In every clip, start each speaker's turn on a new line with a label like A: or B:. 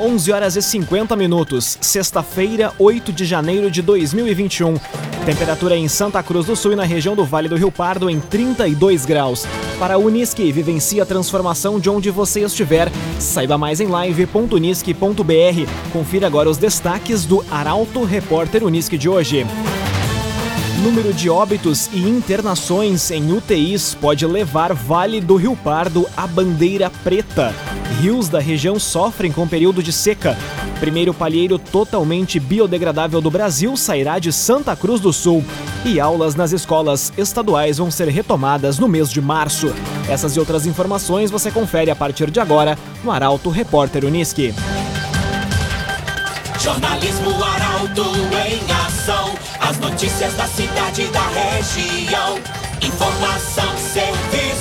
A: 11 horas e 50 minutos, sexta-feira, 8 de janeiro de 2021. Temperatura em Santa Cruz do Sul e na região do Vale do Rio Pardo em 32 graus. Para a Unisque, vivencie a transformação de onde você estiver. Saiba mais em live.unisque.br. Confira agora os destaques do Arauto Repórter Unisque de hoje. Número de óbitos e internações em UTIs pode levar Vale do Rio Pardo à bandeira preta. Rios da região sofrem com período de seca. Primeiro palheiro totalmente biodegradável do Brasil sairá de Santa Cruz do Sul. E aulas nas escolas estaduais vão ser retomadas no mês de março. Essas e outras informações você confere a partir de agora no Arauto Repórter Uniski.
B: Jornalismo Arauto em ação. As notícias da cidade e da região. Informação, serviço.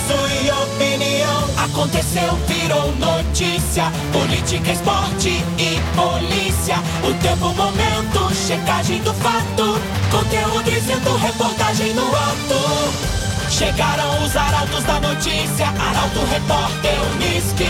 B: Aconteceu, virou notícia. Política, esporte e polícia. O tempo, momento, checagem do fato. Conteúdo dizendo, reportagem no ato. Chegaram os arautos da notícia. Arauto, repórter, Unisque.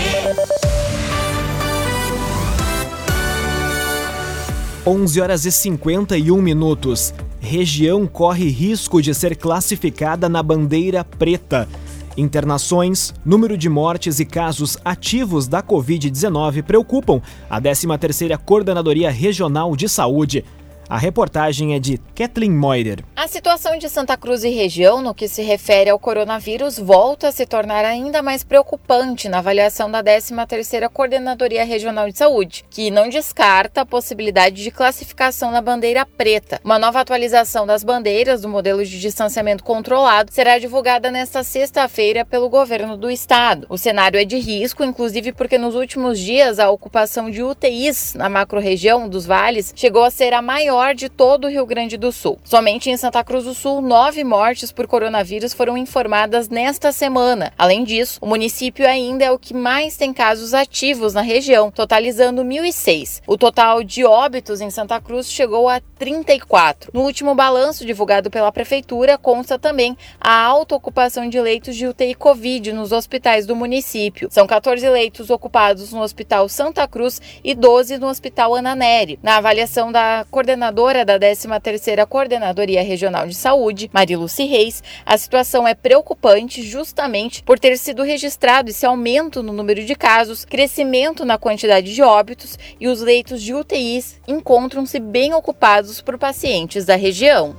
A: 11 horas e 51 minutos. Região corre risco de ser classificada na bandeira preta. Internações, número de mortes e casos ativos da Covid-19 preocupam a 13ª Coordenadoria Regional de Saúde. A reportagem é de Kathleen Moider.
C: A situação de Santa Cruz e região no que se refere ao coronavírus volta a se tornar ainda mais preocupante na avaliação da 13ª Coordenadoria Regional de Saúde, que não descarta a possibilidade de classificação na bandeira preta. Uma nova atualização das bandeiras do modelo de distanciamento controlado será divulgada nesta sexta-feira pelo governo do estado. O cenário é de risco, inclusive porque nos últimos dias a ocupação de UTIs na macro-região dos vales chegou a ser a maior maior de todo o Rio Grande do Sul. Somente em Santa Cruz do Sul, nove mortes por coronavírus foram informadas nesta semana. Além disso, o município ainda é o que mais tem casos ativos na região, totalizando 1.006. O total de óbitos em Santa Cruz chegou a 34. No último balanço divulgado pela Prefeitura, consta também a alta ocupação de leitos de UTI Covid nos hospitais do município. São 14 leitos ocupados no Hospital Santa Cruz e 12 no Hospital Ana Nery. Na avaliação da coordenadora coordenadora da 13ª Coordenadoria Regional de Saúde, Mariluce Reis, a situação é preocupante justamente por ter sido registrado esse aumento no número de casos, crescimento na quantidade de óbitos e os leitos de UTIs encontram-se bem ocupados por pacientes da região.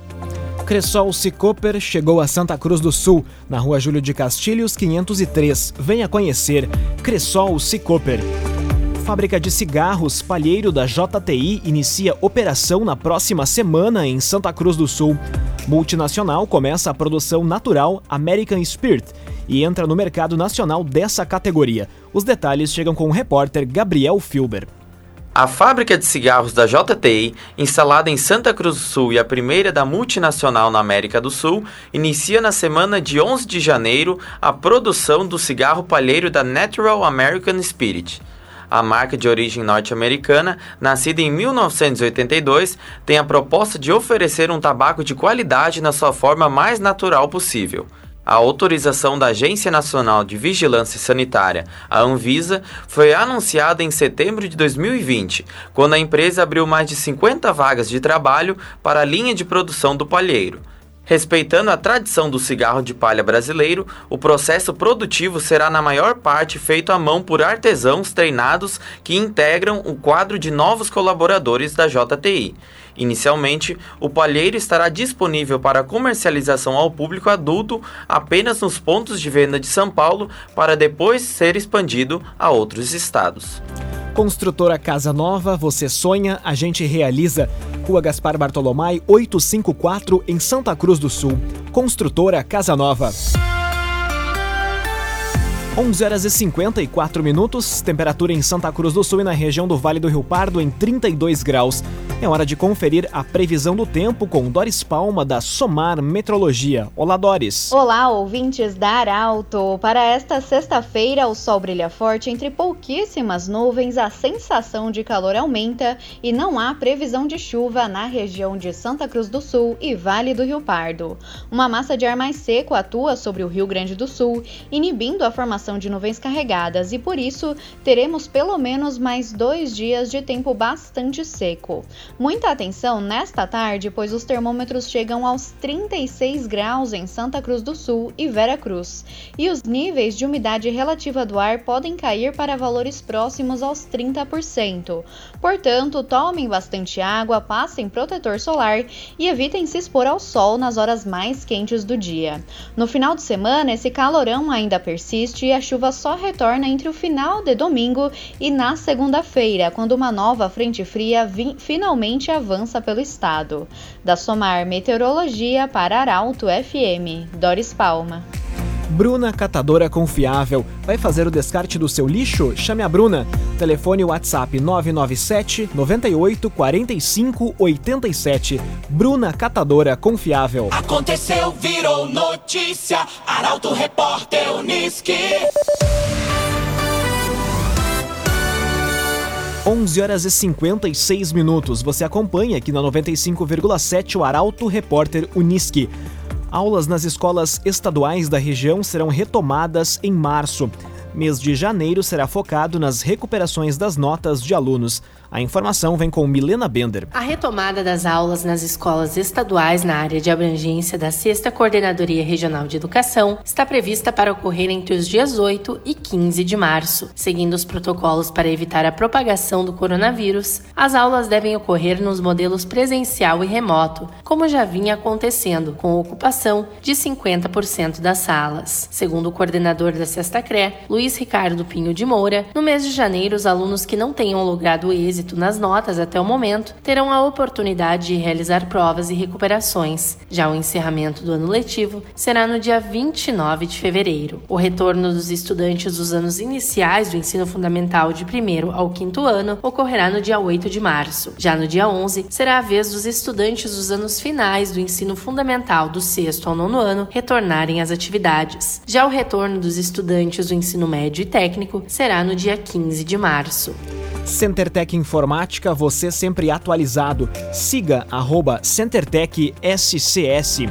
A: Cressol Cicoper chegou a Santa Cruz do Sul, na rua Júlio de Castilhos 503. Venha conhecer Cressol Cicoper. Fábrica de cigarros Palheiro da JTI inicia operação na próxima semana em Santa Cruz do Sul. Multinacional começa a produção natural American Spirit e entra no mercado nacional dessa categoria. Os detalhes chegam com o repórter Gabriel Filber.
D: A fábrica de cigarros da JTI, instalada em Santa Cruz do Sul e a primeira da multinacional na América do Sul, inicia na semana de 11 de janeiro a produção do cigarro palheiro da Natural American Spirit. A marca de origem norte-americana, nascida em 1982, tem a proposta de oferecer um tabaco de qualidade na sua forma mais natural possível. A autorização da Agência Nacional de Vigilância Sanitária, a Anvisa, foi anunciada em setembro de 2020, quando a empresa abriu mais de 50 vagas de trabalho para a linha de produção do palheiro. Respeitando a tradição do cigarro de palha brasileiro, o processo produtivo será na maior parte feito à mão por artesãos treinados que integram o quadro de novos colaboradores da JTI. Inicialmente, o palheiro estará disponível para comercialização ao público adulto apenas nos pontos de venda de São Paulo, para depois ser expandido a outros estados.
A: Construtora Casa Nova, você sonha, a gente realiza. Rua Gaspar Bartolomai, 854, em Santa Cruz do Sul. Construtora Casa Nova. 11 horas e 54 minutos, temperatura em Santa Cruz do Sul e na região do Vale do Rio Pardo em 32 graus. É hora de conferir a previsão do tempo com Doris Palma da Somar Metrologia. Olá, Doris.
E: Olá, ouvintes da Arauto. Para esta sexta-feira, o sol brilha forte entre pouquíssimas nuvens, a sensação de calor aumenta e não há previsão de chuva na região de Santa Cruz do Sul e Vale do Rio Pardo. Uma massa de ar mais seco atua sobre o Rio Grande do Sul, inibindo a formação de nuvens carregadas e por isso teremos pelo menos mais dois dias de tempo bastante seco. Muita atenção nesta tarde, pois os termômetros chegam aos 36 graus em Santa Cruz do Sul e Vera Cruz, e os níveis de umidade relativa do ar podem cair para valores próximos aos 30%. Portanto, tomem bastante água, passem protetor solar e evitem se expor ao sol nas horas mais quentes do dia. No final de semana, esse calorão ainda persiste e a chuva só retorna entre o final de domingo e na segunda-feira, quando uma nova frente fria finalmente avança pelo estado. Da Somar Meteorologia para Arauto FM, Doris Palma.
A: Bruna Catadora Confiável. Vai fazer o descarte do seu lixo? Chame a Bruna. Telefone WhatsApp 997 98 45 87. Bruna Catadora Confiável.
B: Aconteceu, virou notícia. Arauto Repórter Uniski.
A: 11 horas e 56 minutos. Você acompanha aqui na 95,7 o Arauto Repórter Uniski. Aulas nas escolas estaduais da região serão retomadas em março. Mês de janeiro será focado nas recuperações das notas de alunos. A informação vem com Milena Bender.
F: A retomada das aulas nas escolas estaduais na área de abrangência da 6 Coordenadoria Regional de Educação está prevista para ocorrer entre os dias 8 e 15 de março. Seguindo os protocolos para evitar a propagação do coronavírus, as aulas devem ocorrer nos modelos presencial e remoto, como já vinha acontecendo, com ocupação de 50% das salas. Segundo o coordenador da Sexta CRE, Luiz Ricardo Pinho de Moura, no mês de janeiro, os alunos que não tenham logrado êxito êxito nas notas até o momento terão a oportunidade de realizar provas e recuperações. Já o encerramento do ano letivo será no dia 29 de fevereiro. O retorno dos estudantes dos anos iniciais do ensino fundamental de primeiro ao quinto ano ocorrerá no dia 8 de março. Já no dia 11, será a vez dos estudantes dos anos finais do ensino fundamental do sexto ao nono ano retornarem às atividades. Já o retorno dos estudantes do ensino médio e técnico será no dia 15 de março.
A: CenterTech Informática, você sempre atualizado. Siga arroba SCS.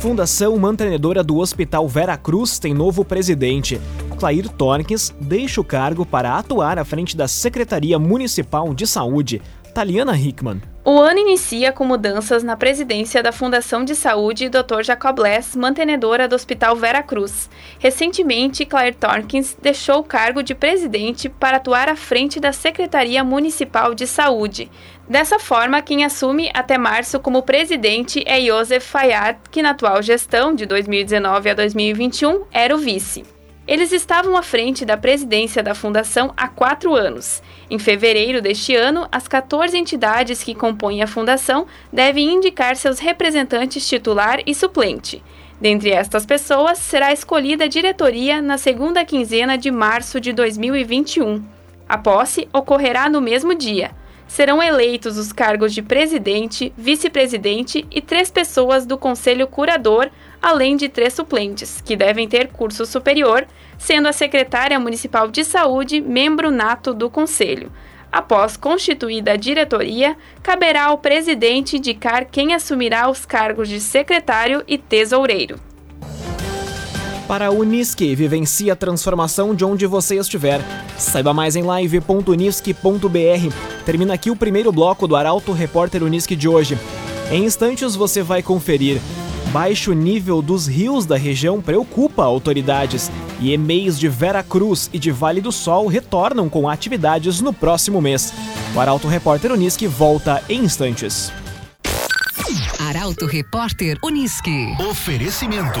A: Fundação Mantenedora do Hospital Vera Cruz tem novo presidente. Clair Torques deixa o cargo para atuar à frente da Secretaria Municipal de Saúde. Taliana Hickman.
G: O ano inicia com mudanças na presidência da Fundação de Saúde Dr. Jacob Less, mantenedora do Hospital Vera Cruz. Recentemente, Claire Torkins deixou o cargo de presidente para atuar à frente da Secretaria Municipal de Saúde. Dessa forma, quem assume até março como presidente é Joseph Fayad, que na atual gestão, de 2019 a 2021, era o vice. Eles estavam à frente da presidência da fundação há quatro anos. Em fevereiro deste ano, as 14 entidades que compõem a fundação devem indicar seus representantes titular e suplente. Dentre estas pessoas, será escolhida a diretoria na segunda quinzena de março de 2021. A posse ocorrerá no mesmo dia. Serão eleitos os cargos de presidente, vice-presidente e três pessoas do conselho curador além de três suplentes, que devem ter curso superior, sendo a secretária municipal de saúde membro nato do conselho. Após constituída a diretoria, caberá ao presidente indicar quem assumirá os cargos de secretário e tesoureiro.
A: Para a Unisque, vivencie a transformação de onde você estiver. Saiba mais em live.unisque.br. Termina aqui o primeiro bloco do Arauto Repórter Unisque de hoje. Em instantes você vai conferir Baixo nível dos rios da região preocupa autoridades e e-mails de Vera Cruz e de Vale do Sol retornam com atividades no próximo mês. O Arauto Repórter Unisque volta em instantes.
H: Arauto Repórter Unisque.
I: Oferecimento.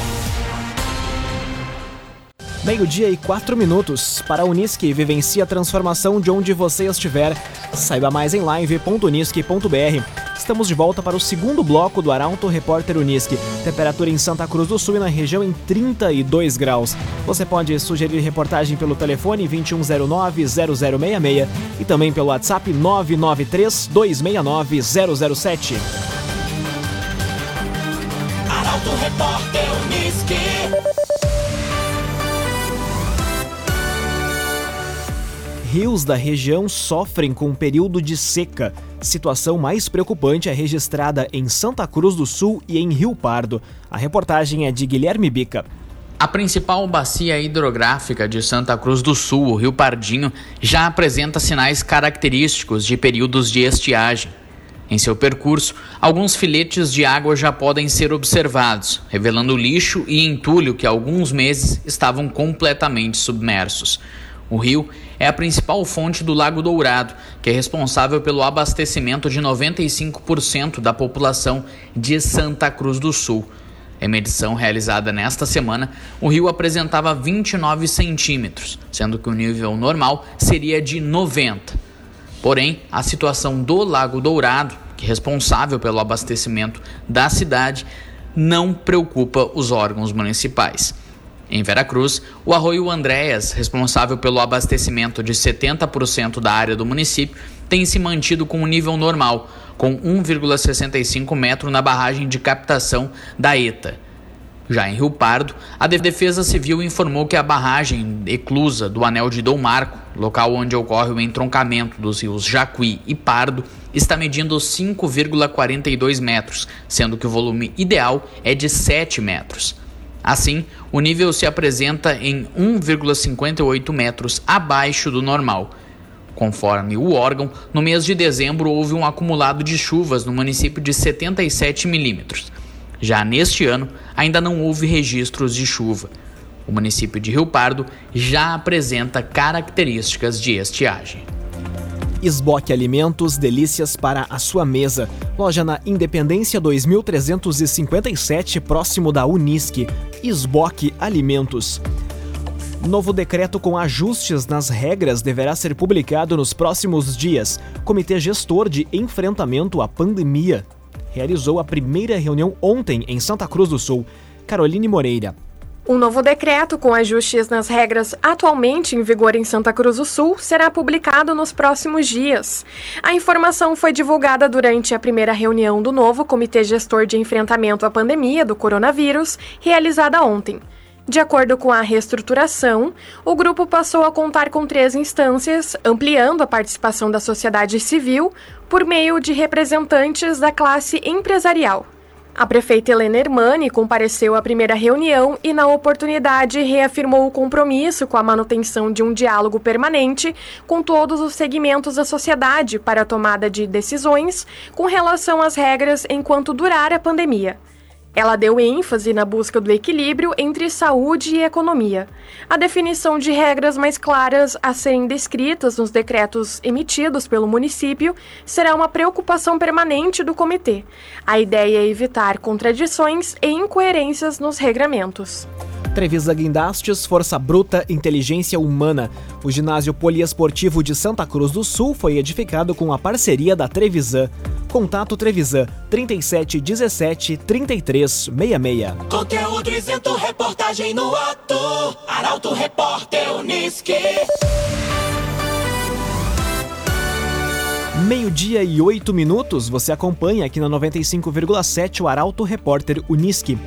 A: Meio-dia e quatro minutos. Para a Unisque, vivencie a transformação de onde você estiver. Saiba mais em live.unisque.br. Estamos de volta para o segundo bloco do Arauto Repórter Unisque. Temperatura em Santa Cruz do Sul e na região em 32 graus. Você pode sugerir reportagem pelo telefone 2109-0066 e também pelo WhatsApp 993-269-007.
B: Arauto Repórter Unisque.
A: Rios da região sofrem com um período de seca. Situação mais preocupante é registrada em Santa Cruz do Sul e em Rio Pardo. A reportagem é de Guilherme Bica.
I: A principal bacia hidrográfica de Santa Cruz do Sul, o Rio Pardinho, já apresenta sinais característicos de períodos de estiagem. Em seu percurso, alguns filetes de água já podem ser observados, revelando lixo e entulho que há alguns meses estavam completamente submersos. O rio é a principal fonte do Lago Dourado, que é responsável pelo abastecimento de 95% da população de Santa Cruz do Sul. Em medição realizada nesta semana, o rio apresentava 29 centímetros, sendo que o nível normal seria de 90. Porém, a situação do Lago Dourado, que é responsável pelo abastecimento da cidade, não preocupa os órgãos municipais. Em Veracruz, o arroio Andréas, responsável pelo abastecimento de 70% da área do município, tem se mantido com um nível normal, com 1,65 metro na barragem de captação da ETA. Já em Rio Pardo, a Defesa Civil informou que a barragem eclusa do Anel de Dom Marco, local onde ocorre o entroncamento dos rios Jacuí e Pardo, está medindo 5,42 metros, sendo que o volume ideal é de 7 metros. Assim, o nível se apresenta em 1,58 metros abaixo do normal. Conforme o órgão, no mês de dezembro houve um acumulado de chuvas no município de 77 milímetros. Já neste ano, ainda não houve registros de chuva. O município de Rio Pardo já apresenta características de estiagem.
A: Esboque Alimentos, delícias para a sua mesa. Loja na Independência 2357, próximo da Unisque. Esboque Alimentos. Novo decreto com ajustes nas regras deverá ser publicado nos próximos dias. Comitê Gestor de Enfrentamento à Pandemia realizou a primeira reunião ontem em Santa Cruz do Sul. Caroline Moreira,
J: um novo decreto com ajustes nas regras atualmente em vigor em Santa Cruz do Sul será publicado nos próximos dias. A informação foi divulgada durante a primeira reunião do novo Comitê Gestor de Enfrentamento à Pandemia do Coronavírus, realizada ontem. De acordo com a reestruturação, o grupo passou a contar com três instâncias, ampliando a participação da sociedade civil por meio de representantes da classe empresarial. A prefeita Helena Hermani compareceu à primeira reunião e, na oportunidade, reafirmou o compromisso com a manutenção de um diálogo permanente com todos os segmentos da sociedade para a tomada de decisões com relação às regras enquanto durar a pandemia. Ela deu ênfase na busca do equilíbrio entre saúde e economia. A definição de regras mais claras a serem descritas nos decretos emitidos pelo município será uma preocupação permanente do comitê. A ideia é evitar contradições e incoerências nos regramentos.
A: Trevisa Guindastes, Força Bruta, Inteligência Humana. O ginásio poliesportivo de Santa Cruz do Sul foi edificado com a parceria da Trevisan. Contato Trevisan 37 17 33 66.
B: Conteúdo isento, reportagem no ato. Arauto Repórter Uniski.
A: Meio-dia e oito minutos, você acompanha aqui na 95,7 o Arauto Repórter Uniski.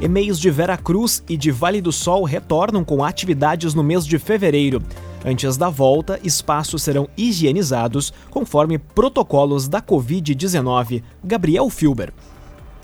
A: E-mails de Vera Cruz e de Vale do Sol retornam com atividades no mês de fevereiro. Antes da volta, espaços serão higienizados conforme protocolos da Covid-19. Gabriel Filber.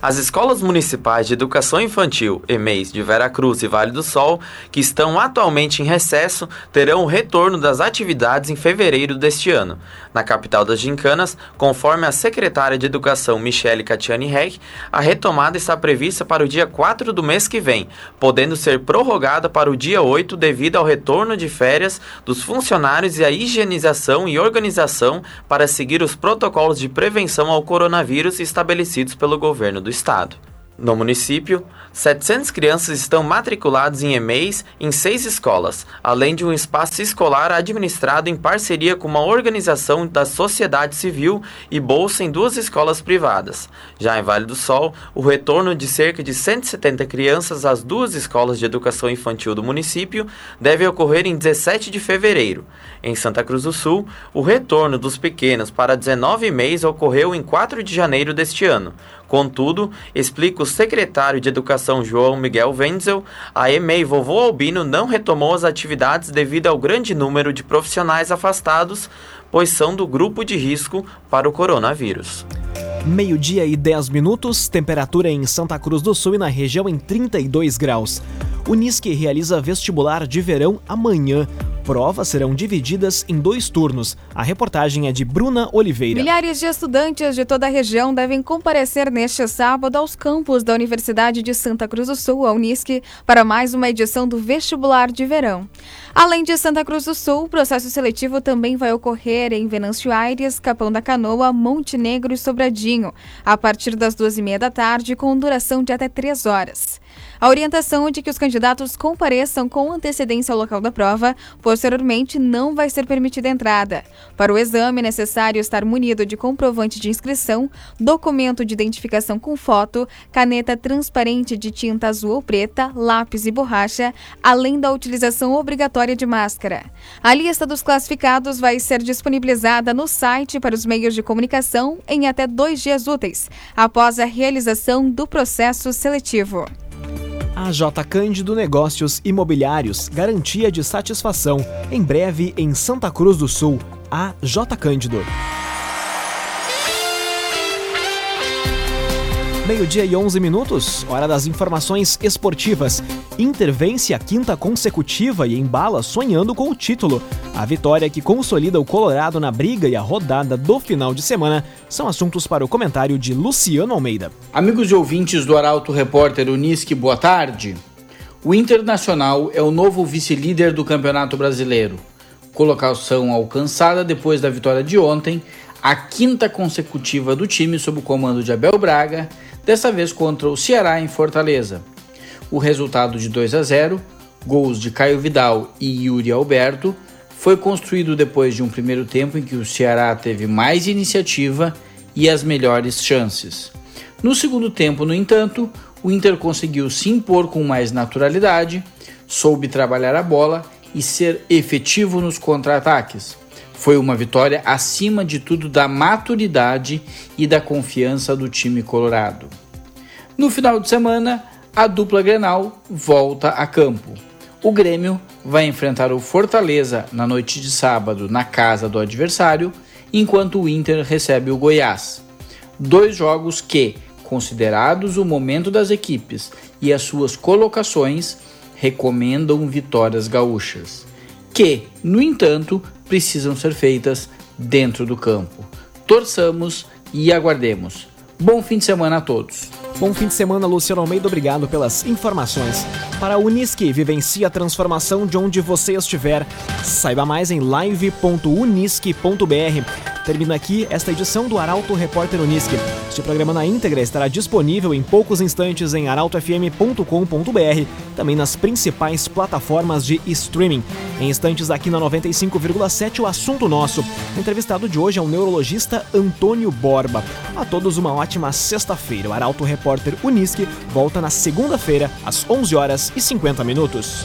D: As escolas municipais de educação infantil, EMEIs, de Vera Cruz e Vale do Sol, que estão atualmente em recesso, terão o retorno das atividades em fevereiro deste ano. Na capital das gincanas, conforme a secretária de Educação Michele Catiani Reck, a retomada está prevista para o dia 4 do mês que vem, podendo ser prorrogada para o dia 8 devido ao retorno de férias dos funcionários e a higienização e organização para seguir os protocolos de prevenção ao coronavírus estabelecidos pelo governo do estado. No município, 700 crianças estão matriculadas em EMEIs em seis escolas, além de um espaço escolar administrado em parceria com uma organização da sociedade civil e bolsa em duas escolas privadas. Já em Vale do Sol, o retorno de cerca de 170 crianças às duas escolas de educação infantil do município deve ocorrer em 17 de fevereiro. Em Santa Cruz do Sul, o retorno dos pequenos para 19 meses ocorreu em 4 de janeiro deste ano. Contudo, explica o secretário de Educação João Miguel Wenzel, a EMEI Vovô Albino não retomou as atividades devido ao grande número de profissionais afastados, pois são do grupo de risco para o coronavírus.
A: Meio-dia e 10 minutos, temperatura em Santa Cruz do Sul e na região em 32 graus. Unisque realiza vestibular de verão amanhã provas serão divididas em dois turnos. A reportagem é de Bruna Oliveira.
K: Milhares de estudantes de toda a região devem comparecer neste sábado aos campos da Universidade de Santa Cruz do Sul, a Unisc, para mais uma edição do vestibular de verão. Além de Santa Cruz do Sul, o processo seletivo também vai ocorrer em Venâncio Aires, Capão da Canoa, Montenegro e Sobradinho, a partir das duas e meia da tarde, com duração de até três horas. A orientação é de que os candidatos compareçam com antecedência ao local da prova, posteriormente não vai ser permitida entrada. Para o exame é necessário estar munido de comprovante de inscrição, documento de identificação com foto, caneta transparente de tinta azul ou preta, lápis e borracha, além da utilização obrigatória de máscara. A lista dos classificados vai ser disponibilizada no site para os meios de comunicação em até dois dias úteis, após a realização do processo seletivo.
A: A J Cândido Negócios Imobiliários, garantia de satisfação. Em breve em Santa Cruz do Sul, a J Cândido. Meio-dia e 11 minutos, hora das informações esportivas. Inter vence a quinta consecutiva e embala sonhando com o título. A vitória que consolida o Colorado na briga e a rodada do final de semana são assuntos para o comentário de Luciano Almeida.
L: Amigos e ouvintes do Arauto Repórter Unisque, boa tarde. O Internacional é o novo vice-líder do Campeonato Brasileiro. Colocação alcançada depois da vitória de ontem, a quinta consecutiva do time sob o comando de Abel Braga dessa vez contra o Ceará em Fortaleza. O resultado de 2 a 0, gols de Caio Vidal e Yuri Alberto, foi construído depois de um primeiro tempo em que o Ceará teve mais iniciativa e as melhores chances. No segundo tempo, no entanto, o Inter conseguiu se impor com mais naturalidade, soube trabalhar a bola e ser efetivo nos contra-ataques. Foi uma vitória acima de tudo da maturidade e da confiança do time colorado. No final de semana, a dupla Grenal volta a campo. O Grêmio vai enfrentar o Fortaleza na noite de sábado na casa do adversário, enquanto o Inter recebe o Goiás. Dois jogos que, considerados o momento das equipes e as suas colocações, recomendam vitórias gaúchas, que, no entanto, precisam ser feitas dentro do campo. Torçamos e aguardemos. Bom fim de semana a todos.
A: Bom fim de semana, Luciano Almeida. Obrigado pelas informações. Para a Unisque, vivencie a transformação de onde você estiver. Saiba mais em live.unisque.br. Termina aqui esta edição do Arauto Repórter Unisque. Este programa na íntegra estará disponível em poucos instantes em arautofm.com.br, também nas principais plataformas de streaming. Em instantes aqui na 95,7 o assunto nosso. O entrevistado de hoje é o neurologista Antônio Borba. A todos uma ótima sexta-feira. O Arauto Repórter Unisque volta na segunda-feira às 11 horas e 50 minutos.